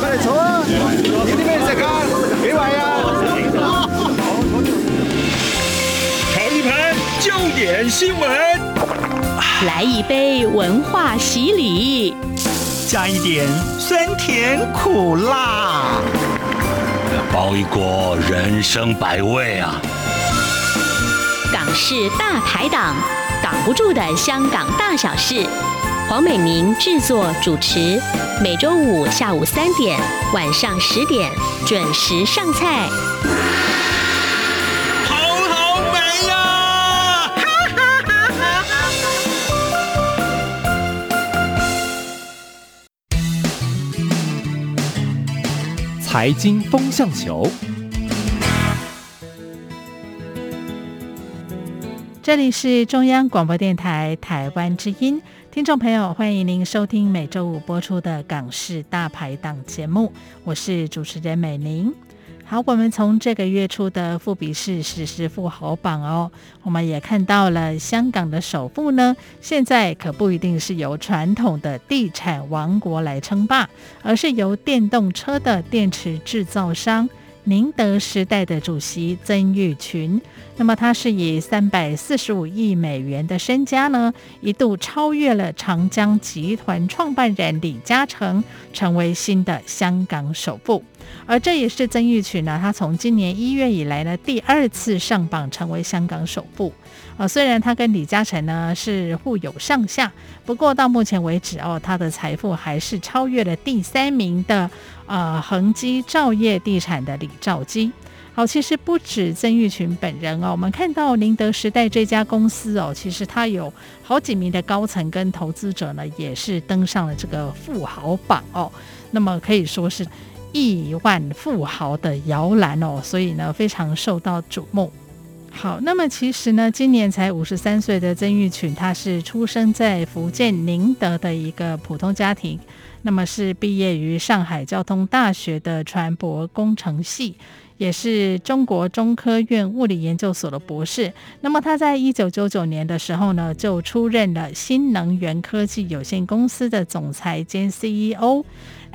快来坐啊！有啲咩食啊？几位啊？尝一盘焦点新闻，来一杯文化洗礼，加一点酸甜苦辣，包一锅人生百味啊！港式大排档，挡不住的香港大小事。黄美明制作主持，每周五下午三点、晚上十点准时上菜。好好美呀！财经风向球，这里是中央广播电台台湾之音。听众朋友，欢迎您收听每周五播出的《港式大排档》节目，我是主持人美玲。好，我们从这个月初的富比士实时富豪榜哦，我们也看到了香港的首富呢，现在可不一定是由传统的地产王国来称霸，而是由电动车的电池制造商。宁德时代的主席曾毓群，那么他是以三百四十五亿美元的身家呢，一度超越了长江集团创办人李嘉诚，成为新的香港首富。而这也是曾毓群呢，他从今年一月以来呢，第二次上榜成为香港首富。啊，虽然他跟李嘉诚呢是互有上下，不过到目前为止哦，他的财富还是超越了第三名的呃恒基兆业地产的李兆基。好，其实不止曾毓群本人哦，我们看到宁德时代这家公司哦，其实他有好几名的高层跟投资者呢，也是登上了这个富豪榜哦。那么可以说是亿万富豪的摇篮哦，所以呢非常受到瞩目。好，那么其实呢，今年才五十三岁的曾毓群，他是出生在福建宁德的一个普通家庭，那么是毕业于上海交通大学的船舶工程系，也是中国中科院物理研究所的博士。那么他在一九九九年的时候呢，就出任了新能源科技有限公司的总裁兼 CEO。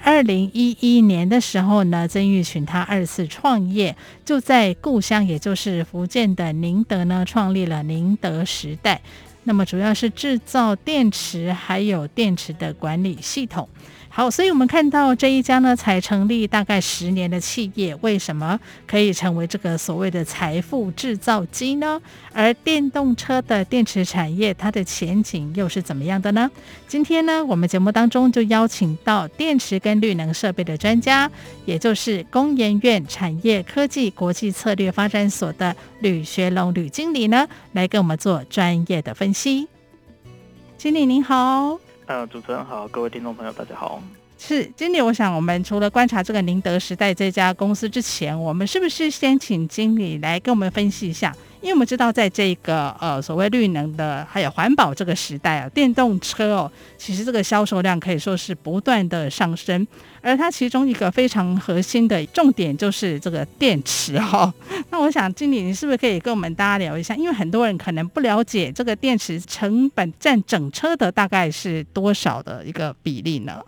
二零一一年的时候呢，曾毓群他二次创业，就在故乡，也就是福建的宁德呢，创立了宁德时代。那么主要是制造电池，还有电池的管理系统。好，所以我们看到这一家呢，才成立大概十年的企业，为什么可以成为这个所谓的财富制造机呢？而电动车的电池产业，它的前景又是怎么样的呢？今天呢，我们节目当中就邀请到电池跟绿能设备的专家，也就是工研院产业科技国际策略发展所的吕学龙吕经理呢，来跟我们做专业的分析。经理您好。呃，主持人好，各位听众朋友，大家好。是，经理，我想我们除了观察这个宁德时代这家公司之前，我们是不是先请经理来跟我们分析一下？因为我们知道，在这个呃所谓绿能的还有环保这个时代啊，电动车哦，其实这个销售量可以说是不断的上升，而它其中一个非常核心的重点就是这个电池哈、那我想，经理，你是不是可以跟我们大家聊一下？因为很多人可能不了解这个电池成本占整车的大概是多少的一个比例呢？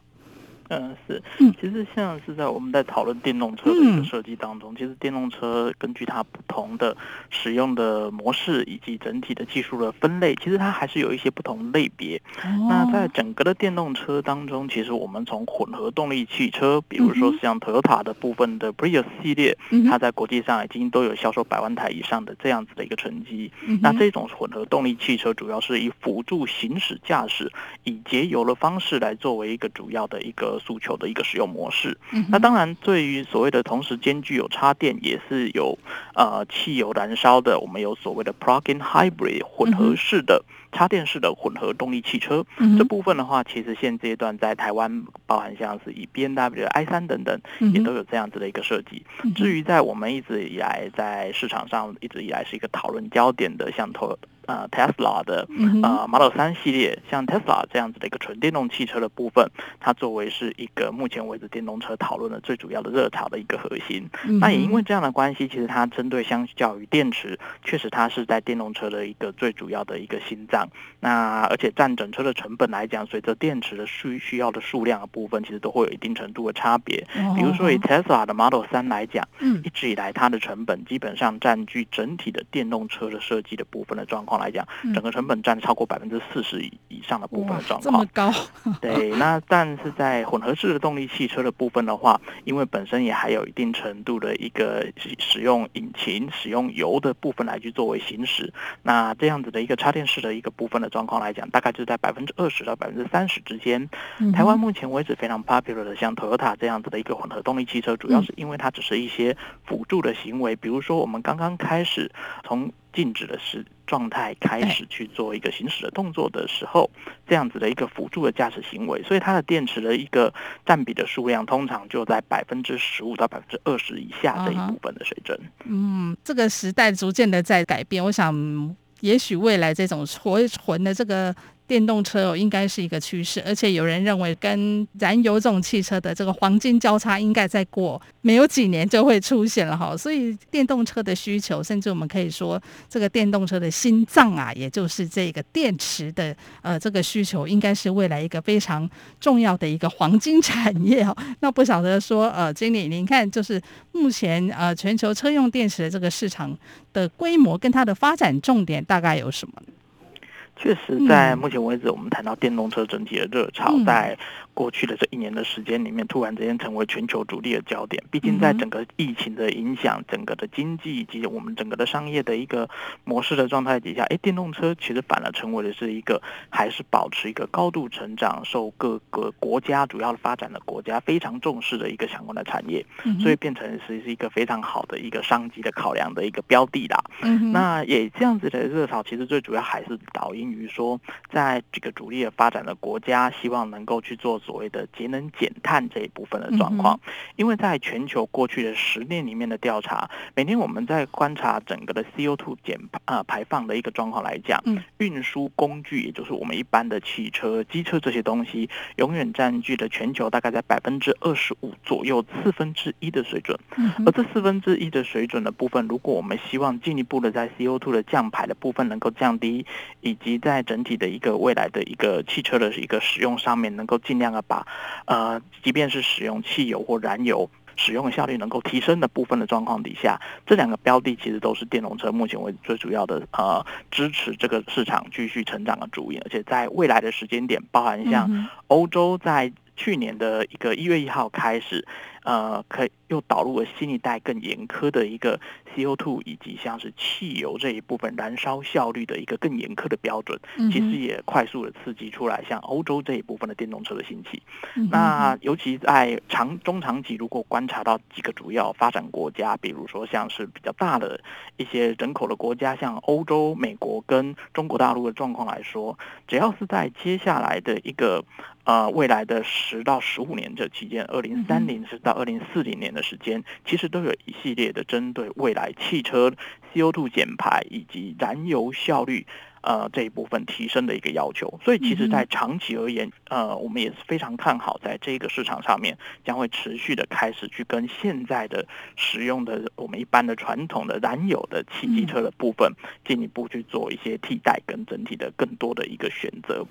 嗯，是，其实像是在我们在讨论电动车的一个设计当中，嗯、其实电动车根据它不同的使用的模式以及整体的技术的分类，其实它还是有一些不同类别。哦、那在整个的电动车当中，其实我们从混合动力汽车，比如说像 Toyota 的部分的 Prius 系列，嗯、它在国际上已经都有销售百万台以上的这样子的一个成绩。嗯、那这种混合动力汽车主要是以辅助行驶驾驶，以节油的方式来作为一个主要的一个。诉求的一个使用模式，那当然对于所谓的同时兼具有插电，也是有呃汽油燃烧的，我们有所谓的 plug-in hybrid 混合式的插电式的混合动力汽车。这部分的话，其实现阶段在台湾，包含像是以 B N W、i 三等等，也都有这样子的一个设计。至于在我们一直以来在市场上一直以来是一个讨论焦点的，像呃 Tesla 的、嗯、呃 Model 三系列，像 Tesla 这样子的一个纯电动汽车的部分，它作为是一个目前为止电动车讨论的最主要的热潮的一个核心。嗯、那也因为这样的关系，其实它针对相较于电池，确实它是在电动车的一个最主要的一个心脏。那而且占整车的成本来讲，随着电池的需需要的数量的部分，其实都会有一定程度的差别。比如说以 Tesla 的 Model 三来讲，嗯，一直以来它的成本基本上占据整体的电动车的设计的部分的状况来讲，整个成本占超过百分之四十以以上的部分的状况。这么高？对，那但是在混合式的动力汽车的部分的话，因为本身也还有一定程度的一个使用引擎、使用油的部分来去作为行驶，那这样子的一个插电式的一个部分的状况来讲，大概就在百分之二十到百分之三十之间。嗯、台湾目前为止非常 popular 的，像 Toyota 这样子的一个混合动力汽车，主要是因为它只是一些辅助的行为，比如说我们刚刚开始从静止的时状态开始去做一个行驶的动作的时候，这样子的一个辅助的驾驶行为，所以它的电池的一个占比的数量，通常就在百分之十五到百分之二十以下这一部分的水准。嗯，这个时代逐渐的在改变，我想，也许未来这种纯纯的这个。电动车哦，应该是一个趋势，而且有人认为跟燃油这种汽车的这个黄金交叉，应该再过没有几年就会出现了哈。所以电动车的需求，甚至我们可以说，这个电动车的心脏啊，也就是这个电池的呃这个需求，应该是未来一个非常重要的一个黄金产业哦。那不晓得说呃，经理您看，就是目前呃全球车用电池的这个市场的规模跟它的发展重点大概有什么？确实，在目前为止，我们谈到电动车整体的热潮，在过去的这一年的时间里面，突然之间成为全球主力的焦点。毕竟，在整个疫情的影响，整个的经济以及我们整个的商业的一个模式的状态底下，哎，电动车其实反而成为的是一个还是保持一个高度成长、受各个国家主要的发展的国家非常重视的一个相关的产业，所以变成是是一个非常好的一个商机的考量的一个标的啦。那也这样子的热潮，其实最主要还是导因于说，在这个主力的发展的国家，希望能够去做。所谓的节能减碳这一部分的状况，因为在全球过去的十年里面的调查，每年我们在观察整个的 CO2 减呃排放的一个状况来讲，运输工具也就是我们一般的汽车、机车这些东西，永远占据了全球大概在百分之二十五左右四分之一的水准。而这四分之一的水准的部分，如果我们希望进一步的在 CO2 的降排的部分能够降低，以及在整体的一个未来的一个汽车的一个使用上面能够尽量。把呃，即便是使用汽油或燃油，使用的效率能够提升的部分的状况底下，这两个标的其实都是电动车目前为止最主要的呃支持这个市场继续成长的主因，而且在未来的时间点，包含像欧洲在去年的一个一月一号开始。呃，可以又导入了新一代更严苛的一个 CO2 以及像是汽油这一部分燃烧效率的一个更严苛的标准，其实也快速的刺激出来像欧洲这一部分的电动车的兴起。那尤其在长中长期，如果观察到几个主要发展国家，比如说像是比较大的一些人口的国家，像欧洲、美国跟中国大陆的状况来说，只要是在接下来的一个呃未来的十到十五年这期间，二零三零是到二零四零年的时间，其实都有一系列的针对未来汽车 CO2 减排以及燃油效率呃这一部分提升的一个要求。所以，其实，在长期而言，呃，我们也是非常看好，在这个市场上面将会持续的开始去跟现在的使用的我们一般的传统的燃油的汽机车的部分进一步去做一些替代，跟整体的更多的一个选择。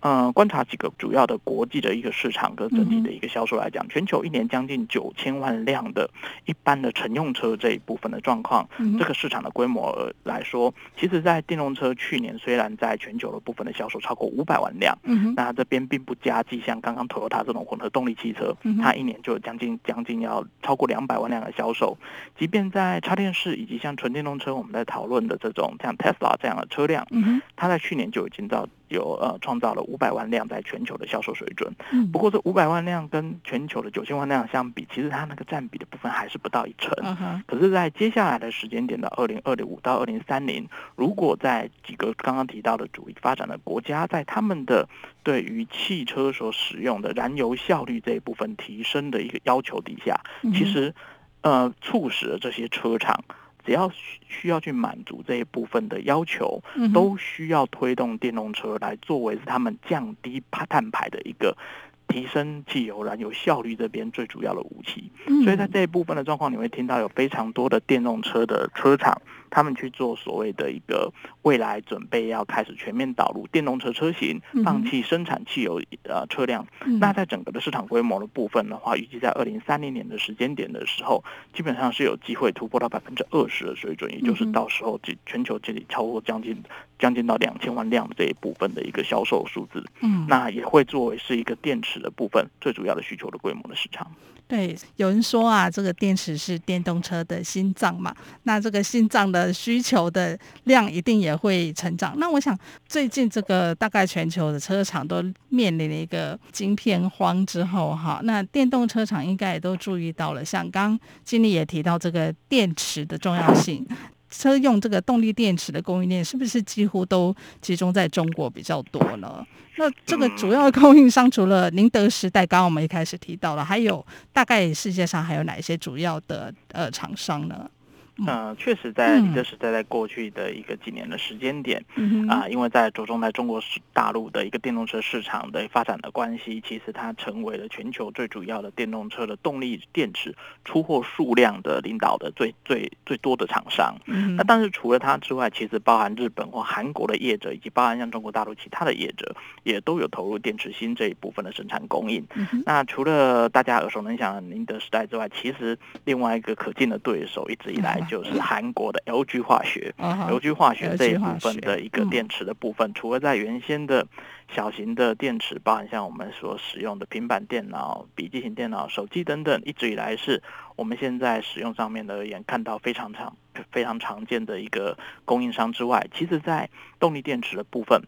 呃，观察几个主要的国际的一个市场跟整体的一个销售来讲，全球一年将近九千万辆的一般的乘用车这一部分的状况，这个市场的规模来说，其实，在电动车去年虽然在全球的部分的销售超过五百万辆，那这边并不加计像刚刚 Toyota 这种混合动力汽车，它一年就有将近将近要超过两百万辆的销售。即便在插电式以及像纯电动车，我们在讨论的这种像 Tesla 这样的车辆，它在去年就已经到。有呃创造了五百万辆在全球的销售水准，不过这五百万辆跟全球的九千万辆相比，其实它那个占比的部分还是不到一成。嗯可是，在接下来的时间点的二零二零五到二零三零，如果在几个刚刚提到的主力发展的国家，在他们的对于汽车所使用的燃油效率这一部分提升的一个要求底下，其实呃促使了这些车厂。只要需要去满足这一部分的要求，都需要推动电动车来作为是他们降低碳排的一个。提升汽油燃油效率这边最主要的武器，所以在这一部分的状况，你会听到有非常多的电动车的车厂，他们去做所谓的一个未来准备要开始全面导入电动车车型，放弃生产汽油呃车辆。那在整个的市场规模的部分的话，预计在二零三零年的时间点的时候，基本上是有机会突破到百分之二十的水准，也就是到时候全球这里超过将近将近到两千万辆这一部分的一个销售数字。嗯，那也会作为是一个电池的部分最主要的需求的规模的市场。对，有人说啊，这个电池是电动车的心脏嘛，那这个心脏的需求的量一定也会成长。那我想，最近这个大概全球的车厂都面临了一个晶片荒之后，哈，那电动车厂应该也都注意到了。像刚经理也提到这个电池的重要性。车用这个动力电池的供应链是不是几乎都集中在中国比较多呢？那这个主要的供应商除了宁德时代，刚刚我们一开始提到了，还有大概世界上还有哪一些主要的呃厂商呢？呃，确实，在宁德时代在过去的一个几年的时间点，啊、呃，因为在着重在中国大陆的一个电动车市场的发展的关系，其实它成为了全球最主要的电动车的动力电池出货数量的领导的最最最多的厂商。嗯那但是除了它之外，其实包含日本或韩国的业者，以及包含像中国大陆其他的业者，也都有投入电池芯这一部分的生产供应。那除了大家耳熟能详的宁德时代之外，其实另外一个可敬的对手，一直以来。就是韩国的 LG 化学，LG 化学这一部分的一个电池的部分，除了在原先的小型的电池，包含像我们所使用的平板电脑、笔记型电脑、手机等等，一直以来是我们现在使用上面的而言，看到非常常、非常常见的一个供应商之外，其实在动力电池的部分。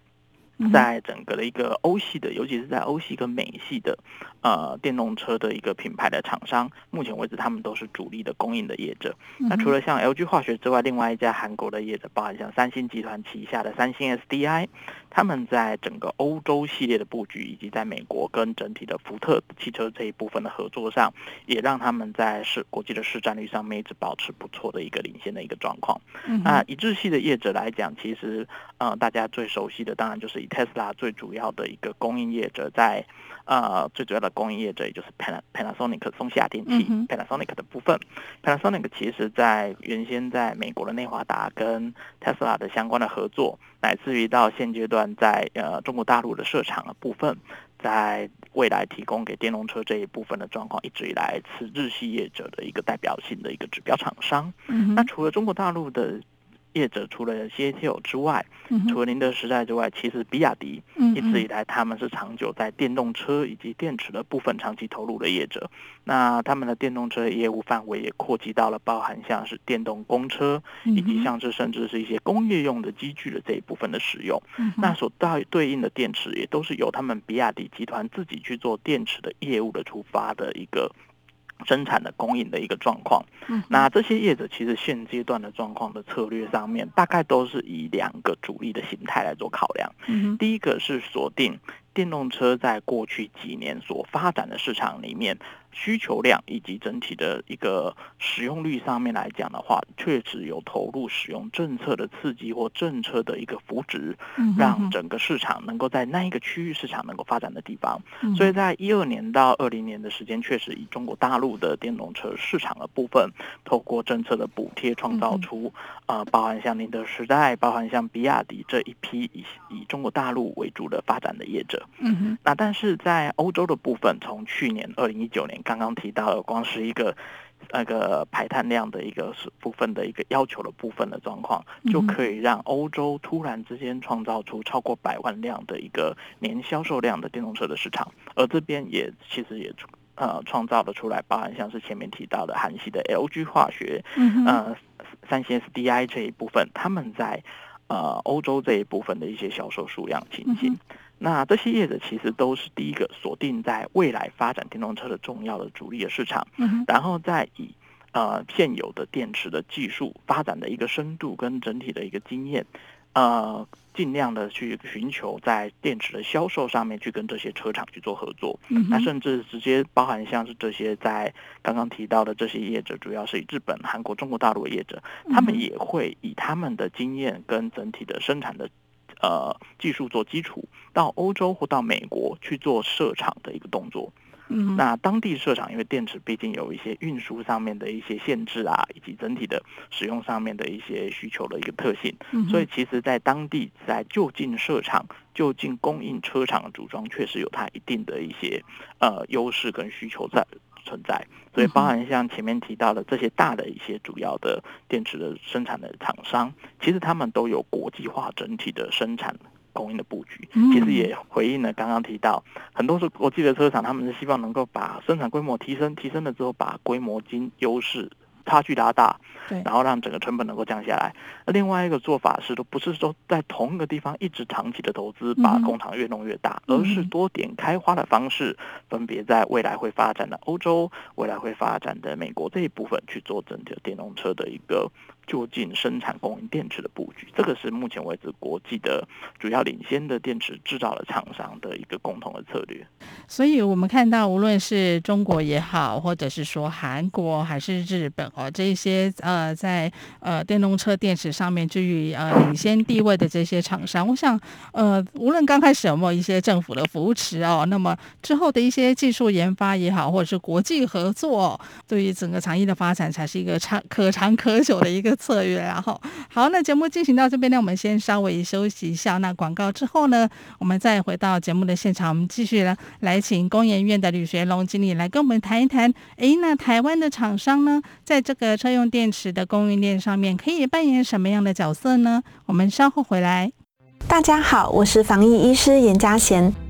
在整个的一个欧系的，尤其是在欧系跟美系的，呃，电动车的一个品牌的厂商，目前为止他们都是主力的供应的业者。那除了像 LG 化学之外，另外一家韩国的业者，包含像三星集团旗下的三星 SDI。他们在整个欧洲系列的布局，以及在美国跟整体的福特汽车这一部分的合作上，也让他们在市国际的市占率上面一直保持不错的一个领先的一个状况。嗯、那一致系的业者来讲，其实呃大家最熟悉的当然就是以 Tesla 最主要的一个供应业者，在呃最主要的供应业者也就是 Panasonic 松下电器、嗯、Panasonic 的部分。Panasonic 其实在原先在美国的内华达跟 Tesla 的相关的合作，乃至于到现阶段。在呃中国大陆的设厂的部分，在未来提供给电动车这一部分的状况，一直以来是日系业者的一个代表性的一个指标厂商。嗯、那除了中国大陆的。业者除了 CATL 之外，除了宁德时代之外，其实比亚迪一直以来他们是长久在电动车以及电池的部分长期投入的业者。那他们的电动车业务范围也扩及到了包含像是电动公车，以及像是甚至是一些工业用的机具的这一部分的使用。那所对对应的电池也都是由他们比亚迪集团自己去做电池的业务的出发的一个。生产的供应的一个状况，嗯那这些业者其实现阶段的状况的策略上面，大概都是以两个主力的形态来做考量。第一个是锁定。电动车在过去几年所发展的市场里面，需求量以及整体的一个使用率上面来讲的话，确实有投入使用政策的刺激或政策的一个扶植，让整个市场能够在那一个区域市场能够发展的地方。所以在一二年到二零年的时间，确实以中国大陆的电动车市场的部分，透过政策的补贴，创造出呃，包含像宁德时代，包含像比亚迪这一批以以中国大陆为主的发展的业者。嗯哼，那但是在欧洲的部分，从去年二零一九年刚刚提到的，光是一个那个排碳量的一个是部分的一个要求的部分的状况，就可以让欧洲突然之间创造出超过百万辆的一个年销售量的电动车的市场，而这边也其实也呃创造了出来，包含像是前面提到的韩系的 LG 化学，呃三星 SDI 这一部分，他们在呃欧洲这一部分的一些销售数量情形。那这些业者其实都是第一个锁定在未来发展电动车的重要的主力的市场，然后再以呃现有的电池的技术发展的一个深度跟整体的一个经验，呃。尽量的去寻求在电池的销售上面去跟这些车厂去做合作，嗯、那甚至直接包含像是这些在刚刚提到的这些业者，主要是以日本、韩国、中国大陆的业者，他们也会以他们的经验跟整体的生产的呃技术做基础，到欧洲或到美国去做设厂的一个动作。嗯，那当地设厂，因为电池毕竟有一些运输上面的一些限制啊，以及整体的使用上面的一些需求的一个特性，嗯，所以其实，在当地在就近设厂、就近供应车厂的组装，确实有它一定的一些呃优势跟需求在存在。所以，包含像前面提到的这些大的一些主要的电池的生产的厂商，其实他们都有国际化整体的生产。供应的布局，其实也回应了刚刚提到，很多是国际的车厂，他们是希望能够把生产规模提升，提升了之后把规模经优势差距拉大，对，然后让整个成本能够降下来。那另外一个做法是，都不是说在同一个地方一直长期的投资，把工厂越弄越大，而是多点开花的方式，分别在未来会发展的欧洲、未来会发展的美国这一部分去做整体的电动车的一个。就近生产供应电池的布局，这个是目前为止国际的主要领先的电池制造的厂商的一个共同的策略。所以，我们看到无论是中国也好，或者是说韩国还是日本哦，这些呃在呃电动车电池上面居于呃领先地位的这些厂商，我想呃无论刚开始有没有一些政府的扶持哦，那么之后的一些技术研发也好，或者是国际合作，对于整个产业的发展才是一个长可长可久的一个。策略，然后好，那节目进行到这边呢，我们先稍微休息一下。那广告之后呢，我们再回到节目的现场，我们继续来来请工研院的吕学龙经理来跟我们谈一谈。哎，那台湾的厂商呢，在这个车用电池的供应链上面，可以扮演什么样的角色呢？我们稍后回来。大家好，我是防疫医师严家贤。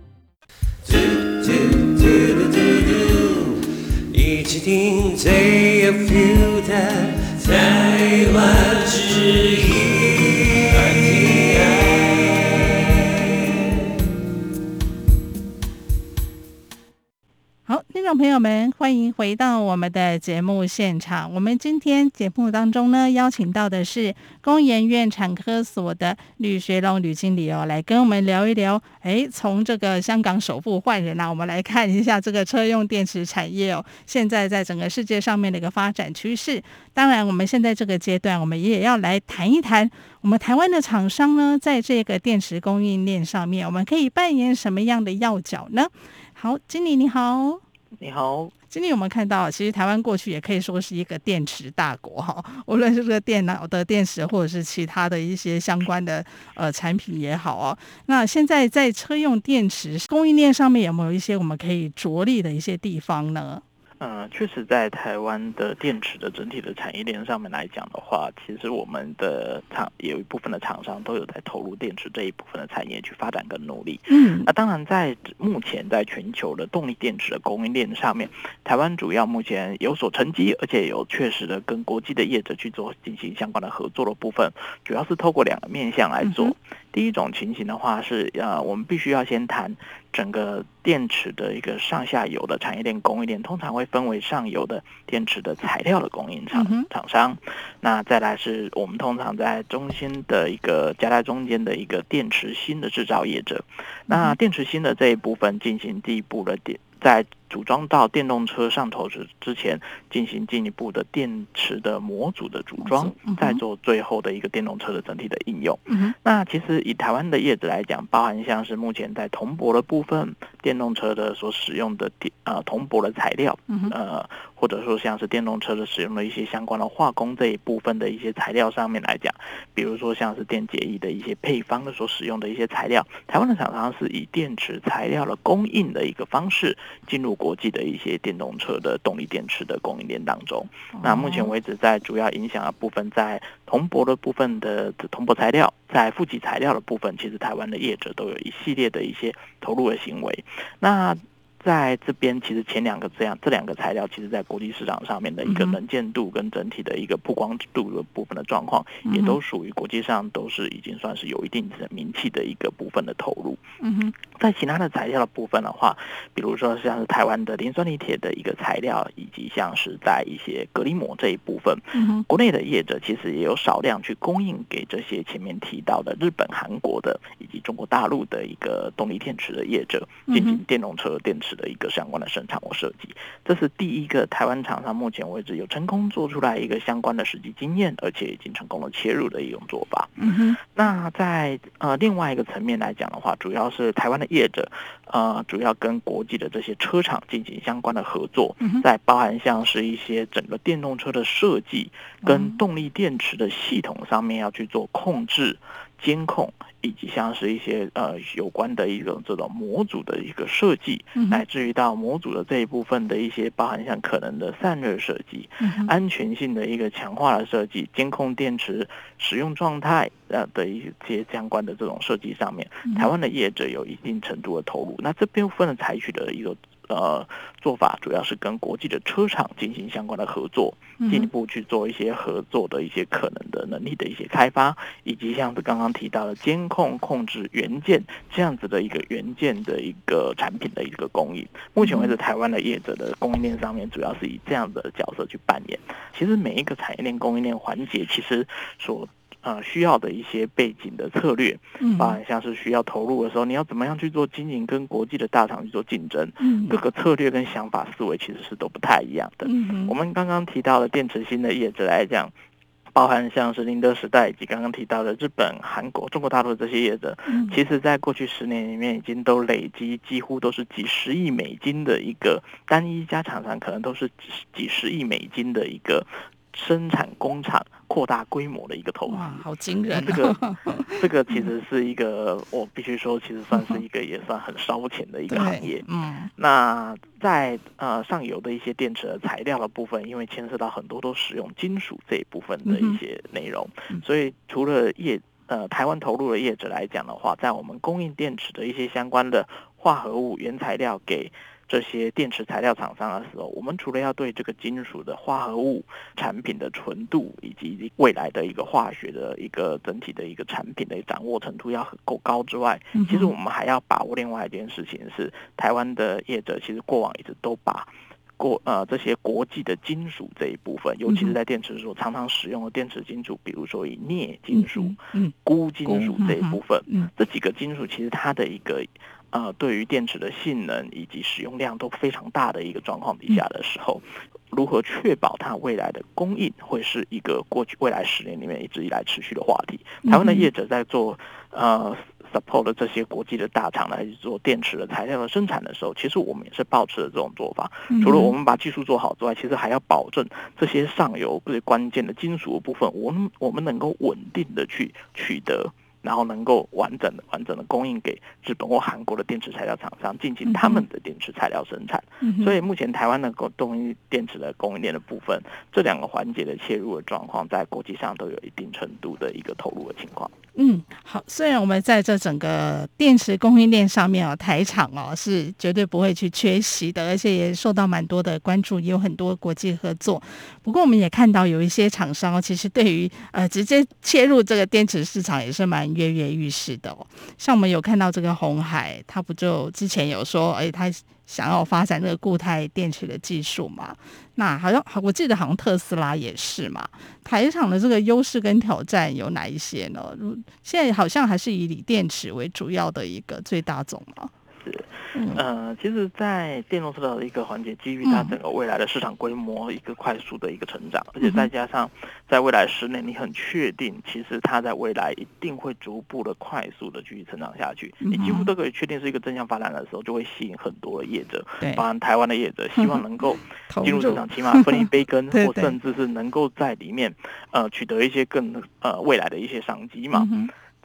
一起听最有 feel 的台湾之音。朋友们，欢迎回到我们的节目现场。我们今天节目当中呢，邀请到的是工研院产科所的吕学龙吕经理哦，来跟我们聊一聊。哎，从这个香港首富换人啊，我们来看一下这个车用电池产业哦，现在在整个世界上面的一个发展趋势。当然，我们现在这个阶段，我们也要来谈一谈我们台湾的厂商呢，在这个电池供应链上面，我们可以扮演什么样的要角呢？好，经理你好，你好，今天有没有看到，其实台湾过去也可以说是一个电池大国哈，无论是这个电脑的电池，或者是其他的一些相关的呃产品也好哦。那现在在车用电池供应链上面，有没有一些我们可以着力的一些地方呢？嗯，确实，在台湾的电池的整体的产业链上面来讲的话，其实我们的厂有一部分的厂商都有在投入电池这一部分的产业去发展跟努力。嗯，那当然，在目前在全球的动力电池的供应链上面，台湾主要目前有所成绩，而且有确实的跟国际的业者去做进行相关的合作的部分，主要是透过两个面向来做。嗯第一种情形的话是，呃，我们必须要先谈整个电池的一个上下游的产业链供应链，通常会分为上游的电池的材料的供应厂厂商，那再来是我们通常在中心的一个夹在中间的一个电池芯的制造业者，那电池芯的这一部分进行第一步的电。在组装到电动车上头之之前，进行进一步的电池的模组的组装，再做最后的一个电动车的整体的应用。那其实以台湾的业者来讲，包含像是目前在铜箔的部分，电动车的所使用的电呃铜箔的材料，呃或者说像是电动车的使用的一些相关的化工这一部分的一些材料上面来讲，比如说像是电解液的一些配方的所使用的一些材料，台湾的厂商是以电池材料的供应的一个方式进入国际的一些电动车的动力电池的供应链当中。那目前为止，在主要影响的部分，在铜箔的部分的铜箔材料，在负极材料的部分，其实台湾的业者都有一系列的一些投入的行为。那在这边，其实前两个这样这两个材料，其实在国际市场上面的一个能见度跟整体的一个曝光度的部分的状况，也都属于国际上都是已经算是有一定的名气的一个部分的投入。嗯哼，在其他的材料的部分的话，比如说像是台湾的磷酸锂铁的一个材料，以及像是在一些隔离膜这一部分，嗯哼，国内的业者其实也有少量去供应给这些前面提到的日本、韩国的以及中国大陆的一个动力电池的业者进行电动车电池。的一个相关的生产或设计，这是第一个台湾厂商目前为止有成功做出来一个相关的实际经验，而且已经成功的切入的一种做法。嗯哼。那在呃另外一个层面来讲的话，主要是台湾的业者，呃，主要跟国际的这些车厂进行相关的合作，在包含像是一些整个电动车的设计跟动力电池的系统上面要去做控制。监控以及像是一些呃有关的一种这种模组的一个设计，乃至于到模组的这一部分的一些包含像可能的散热设计、安全性的一个强化的设计、监控电池使用状态呃的一些相关的这种设计上面，台湾的业者有一定程度的投入。那这部分的采取的一个。呃，做法主要是跟国际的车厂进行相关的合作，进一步去做一些合作的一些可能的能力的一些开发，以及像是刚刚提到的监控控制元件这样子的一个元件的一个产品的一个供应。目前为止，台湾的业者的供应链上面主要是以这样的角色去扮演。其实每一个产业链供应链环节，其实所呃，需要的一些背景的策略，嗯，包含像是需要投入的时候，你要怎么样去做经营，跟国际的大厂去做竞争，嗯，各个策略跟想法思维其实是都不太一样的。嗯，我们刚刚提到的电池芯的业者来讲，包含像是宁德时代以及刚刚提到的日本、韩国、中国大陆这些业者，嗯，其实在过去十年里面，已经都累积几乎都是几十亿美金的一个单一家厂商，可能都是几几十亿美金的一个。生产工厂扩大规模的一个投资，哇，好惊人！这个 这个其实是一个，我必须说，其实算是一个也算很烧钱的一个行业。嗯，那在呃上游的一些电池的材料的部分，因为牵涉到很多都使用金属这一部分的一些内容，所以除了业呃台湾投入的业者来讲的话，在我们供应电池的一些相关的化合物原材料给。这些电池材料厂商的时候，我们除了要对这个金属的化合物产品的纯度，以及未来的一个化学的一个整体的一个产品的掌握程度要很够高之外，其实我们还要把握另外一件事情是，台湾的业者其实过往一直都把过呃这些国际的金属这一部分，尤其是在电池的时候常常使用的电池金属，比如说以镍金属、嗯、鈷金属这一部分，这几个金属其实它的一个。呃，对于电池的性能以及使用量都非常大的一个状况底下的时候，如何确保它未来的供应会是一个过去未来十年里面一直以来持续的话题？台湾的业者在做呃 support 这些国际的大厂来做电池的材料的生产的时候，其实我们也是抱持了这种做法。除了我们把技术做好之外，其实还要保证这些上游最关键的金属部分，我们我们能够稳定的去取得。然后能够完整的、完整的供应给日本或韩国的电池材料厂商，进行他们的电池材料生产。嗯、所以目前台湾的动力电池的供应链的部分，这两个环节的切入的状况，在国际上都有一定程度的一个投入的情况。嗯，好。虽然我们在这整个电池供应链上面啊，台厂哦是绝对不会去缺席的，而且也受到蛮多的关注，也有很多国际合作。不过我们也看到有一些厂商，其实对于呃直接切入这个电池市场也是蛮跃跃欲试的哦。像我们有看到这个红海，他不就之前有说，哎，他想要发展那个固态电池的技术嘛？那好像我记得好像特斯拉也是嘛。台场的这个优势跟挑战有哪一些呢？如现在好像还是以锂电池为主要的一个最大宗嘛。是，呃，其实，在电动车的一个环节，基于它整个未来的市场规模一个快速的一个成长，而且再加上在未来十年，你很确定，其实它在未来一定会逐步的快速的继续成长下去，你几乎都可以确定是一个正向发展的时候，就会吸引很多的业者，包含台湾的业者，希望能够进入市场，起码 分一杯羹，或甚至是能够在里面呃取得一些更呃未来的一些商机嘛。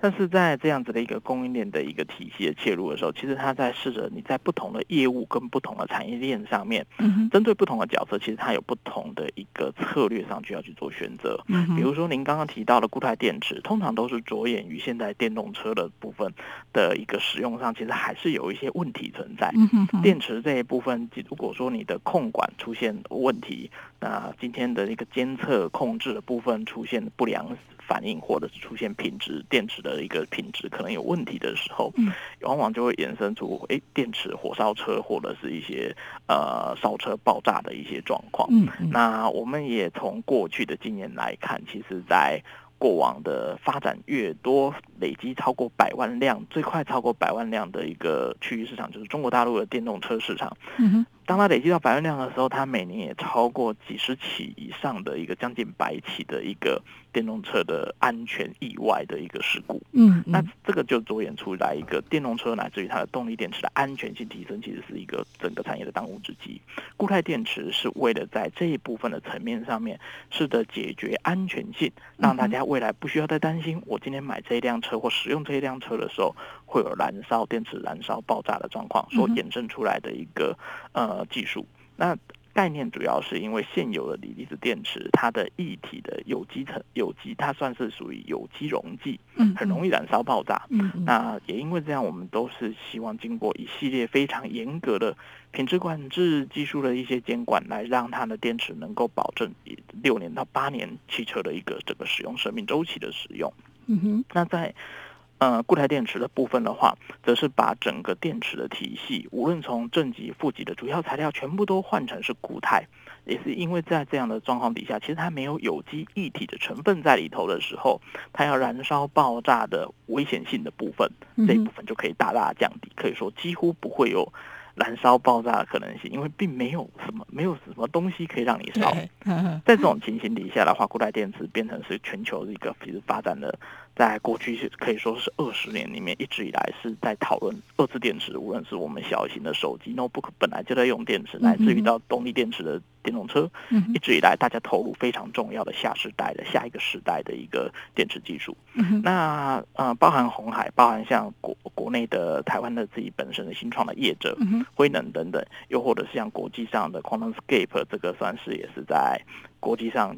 但是在这样子的一个供应链的一个体系的切入的时候，其实它在试着你在不同的业务跟不同的产业链上面，嗯，针对不同的角色，其实它有不同的一个策略上去要去做选择。嗯，比如说您刚刚提到的固态电池，通常都是着眼于现在电动车的部分的一个使用上，其实还是有一些问题存在。嗯哼哼，电池这一部分，如果说你的控管出现问题，那今天的一个监测控制的部分出现不良。反应或者是出现品质电池的一个品质可能有问题的时候，嗯，往往就会衍生出诶电池火烧车或者是一些呃烧车爆炸的一些状况。嗯，嗯，那我们也从过去的经验来看，其实在过往的发展越多，累积超过百万辆，最快超过百万辆的一个区域市场，就是中国大陆的电动车市场。嗯哼。当它累积到百万辆的时候，它每年也超过几十起以上的一个将近百起的一个电动车的安全意外的一个事故。嗯，那这个就着眼出来一个电动车乃至于它的动力电池的安全性提升，其实是一个整个产业的当务之急。固态电池是为了在这一部分的层面上面，试着解决安全性，让大家未来不需要再担心，我今天买这一辆车或使用这一辆车的时候，会有燃烧电池燃烧爆炸的状况，所衍生出来的一个呃。呃，技术那概念主要是因为现有的锂离子电池，它的液体的有机层有机，它算是属于有机溶剂，很容易燃烧爆炸。嗯，那也因为这样，我们都是希望经过一系列非常严格的品质管制技术的一些监管，来让它的电池能够保证六年到八年汽车的一个整个使用生命周期的使用。嗯哼，那在。呃，固态电池的部分的话，则是把整个电池的体系，无论从正极、负极的主要材料，全部都换成是固态。也是因为在这样的状况底下，其实它没有有机液体的成分在里头的时候，它要燃烧爆炸的危险性的部分，这一部分就可以大大降低，可以说几乎不会有燃烧爆炸的可能性，因为并没有什么没有什么东西可以让你烧。在这种情形底下的话，固态电池变成是全球的一个其实发展的。在过去可以说是二十年里面，一直以来是在讨论二次电池，无论是我们小型的手机、notebook 本来就在用电池，乃至于到动力电池的电动车，一直以来大家投入非常重要的下时代的下一个时代的一个电池技术。那呃，包含红海，包含像国国内的台湾的自己本身的新创的业者，辉能等等，又或者是像国际上的 QuantumScape，这个算是也是在国际上。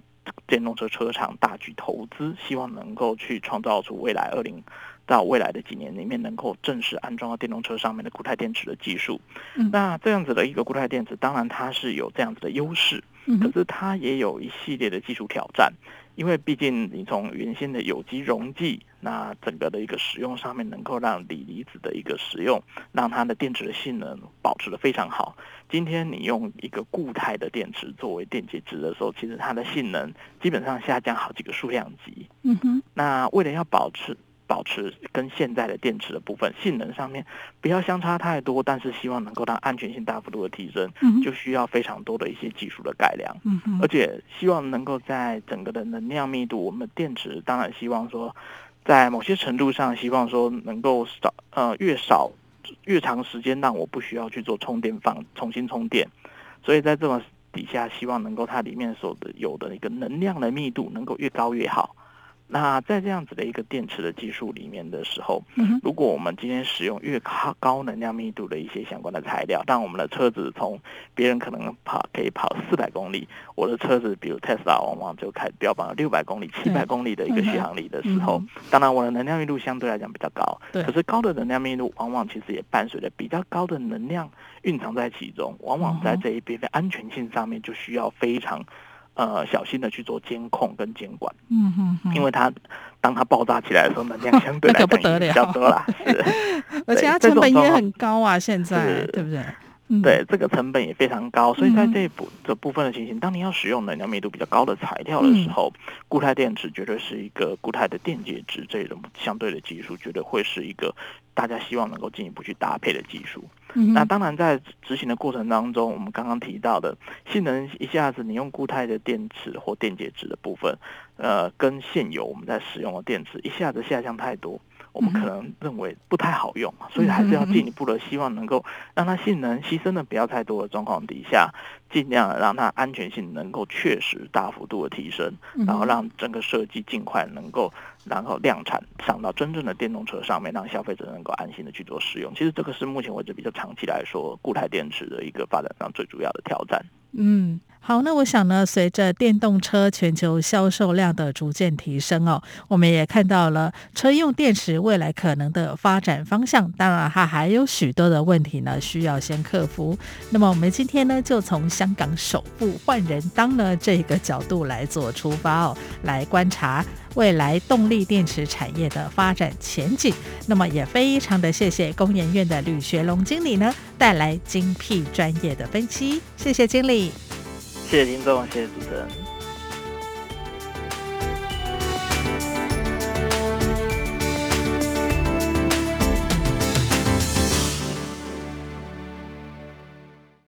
电动车车厂大举投资，希望能够去创造出未来二零到未来的几年里面能够正式安装到电动车上面的固态电池的技术。嗯。那这样子的一个固态电池，当然它是有这样子的优势，可是它也有一系列的技术挑战。因为毕竟你从原先的有机溶剂，那整个的一个使用上面，能够让锂离子的一个使用，让它的电池的性能保持的非常好。今天你用一个固态的电池作为电解质的时候，其实它的性能基本上下降好几个数量级。嗯哼，那为了要保持。保持跟现在的电池的部分性能上面不要相差太多，但是希望能够让安全性大幅度的提升，就需要非常多的一些技术的改良。嗯，而且希望能够在整个的能量密度，我们电池当然希望说，在某些程度上希望说能够少呃越少越长时间让我不需要去做充电放重新充电，所以在这种底下希望能够它里面所的有的一个能量的密度能够越高越好。那在这样子的一个电池的技术里面的时候，如果我们今天使用越高高能量密度的一些相关的材料，当我们的车子从别人可能跑可以跑四百公里，我的车子比如 Tesla 往往就开始标榜六百公里、七百公里的一个续航力的时候，当然我的能量密度相对来讲比较高，可是高的能量密度往往其实也伴随着比较高的能量蕴藏在其中，往往在这一边的安全性上面就需要非常。呃，小心的去做监控跟监管，嗯哼，哼，因为它当它爆炸起来的时候，能量相对来讲 比较多啦，是，而且它成本也很高啊，现在对不对？对，这个成本也非常高，所以在这一部这部分的情形，当你要使用能量密度比较高的材料的时候，固态电池绝对是一个固态的电解质这种相对的技术，绝对会是一个大家希望能够进一步去搭配的技术。那当然，在执行的过程当中，我们刚刚提到的性能一下子你用固态的电池或电解质的部分，呃，跟现有我们在使用的电池一下子下降太多。我们可能认为不太好用，所以还是要进一步的希望能够让它性能牺牲的不要太多的状况底下，尽量让它安全性能够确实大幅度的提升，然后让整个设计尽快能够然后量产上到真正的电动车上面，让消费者能够安心的去做使用。其实这个是目前为止比较长期来说固态电池的一个发展上最主要的挑战。嗯。好，那我想呢，随着电动车全球销售量的逐渐提升哦，我们也看到了车用电池未来可能的发展方向。当然，它还有许多的问题呢，需要先克服。那么，我们今天呢，就从香港首富换人当呢这个角度来做出发哦，来观察未来动力电池产业的发展前景。那么，也非常的谢谢工研院的吕学龙经理呢，带来精辟专业的分析。谢谢经理。谢谢林总，谢谢主持人。